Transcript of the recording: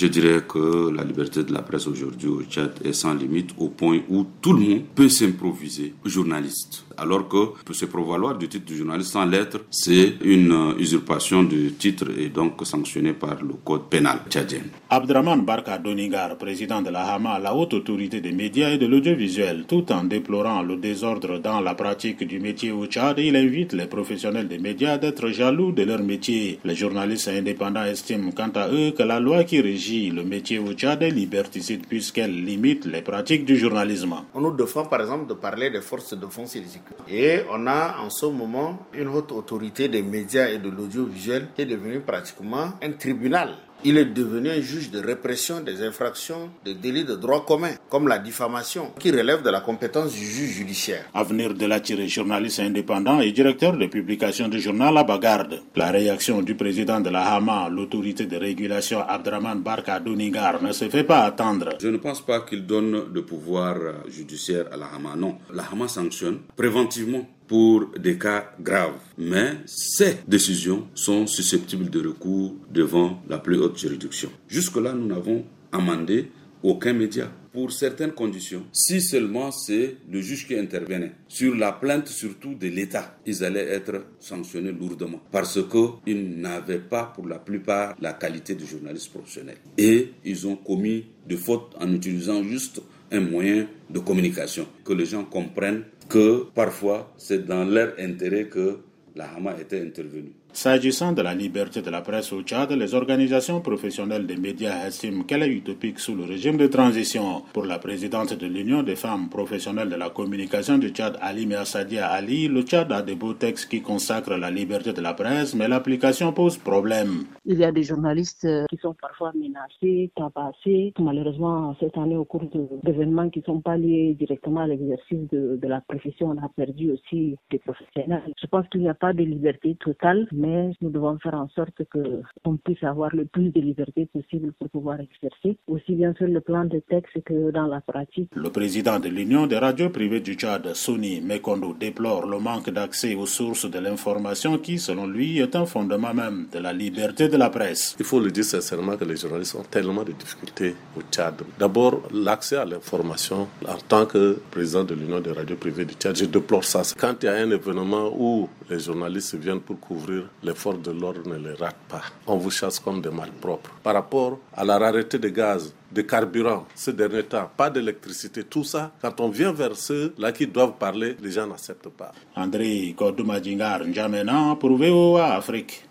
Je dirais que la liberté de la presse aujourd'hui au Tchad est sans limite au point où tout le monde peut s'improviser journaliste. Alors que se prévaloir du titre de journaliste sans lettre, c'est une euh, usurpation du titre et donc sanctionné par le code pénal tchadien. Abdraman Barka Donigar, président de la Hama, la haute autorité des médias et de l'audiovisuel, tout en déplorant le désordre dans la pratique du métier au Tchad, il invite les professionnels des médias d'être jaloux de leur métier. Les journalistes indépendants estiment quant à eux que la loi qui régit le métier au Tchad est liberticide puisqu'elle limite les pratiques du journalisme. On nous défend par exemple de parler des forces de défense et Et on a en ce moment une haute autorité des médias et de l'audiovisuel qui est devenue pratiquement un tribunal il est devenu un juge de répression des infractions de délits de droit commun, comme la diffamation, qui relève de la compétence du juge judiciaire. Avenir de l'attiré journaliste indépendant et directeur de publication du journal La Bagarde. La réaction du président de la Hama, l'autorité de régulation Abdraman Barka Donigar, ne se fait pas attendre. Je ne pense pas qu'il donne de pouvoir judiciaire à la Hama, non. La Hama sanctionne préventivement pour des cas graves. Mais ces décisions sont susceptibles de recours devant la plus haute juridiction. Jusque-là, nous n'avons amendé aucun média pour certaines conditions. Si seulement c'est le juge qui intervenait sur la plainte surtout de l'État, ils allaient être sanctionnés lourdement parce qu'ils n'avaient pas pour la plupart la qualité de journaliste professionnel. Et ils ont commis de fautes en utilisant juste un moyen de communication, que les gens comprennent que parfois c'est dans leur intérêt que la Hama était intervenue. S'agissant de la liberté de la presse au Tchad, les organisations professionnelles des médias estiment qu'elle est utopique sous le régime de transition. Pour la présidente de l'Union des femmes professionnelles de la communication du Tchad, Ali Sadia Ali, le Tchad a des beaux textes qui consacrent la liberté de la presse, mais l'application pose problème. Il y a des journalistes euh, qui sont parfois menacés, tabassés. Malheureusement, cette année, au cours d'événements qui ne sont pas liés directement à l'exercice de, de la profession, on a perdu aussi des professionnels. Je pense qu'il n'y a pas de liberté totale mais nous devons faire en sorte qu'on puisse avoir le plus de liberté possible pour pouvoir exercer, aussi bien sur le plan de texte que dans la pratique. Le président de l'Union des radios privées du Tchad, Sony Mekondo, déplore le manque d'accès aux sources de l'information qui, selon lui, est un fondement même de la liberté de la presse. Il faut le dire sincèrement que les journalistes ont tellement de difficultés au Tchad. D'abord, l'accès à l'information. En tant que président de l'Union des radios privées du Tchad, je déplore ça. Quand il y a un événement où les journalistes viennent pour couvrir les forces de l'ordre ne les ratent pas. On vous chasse comme des malpropres. Par rapport à la rareté de gaz, de carburant ces derniers temps, pas d'électricité, tout ça, quand on vient vers ceux-là qui doivent parler, les gens n'acceptent pas. André Kodoumadjingar N'Djamena pour VOA Afrique.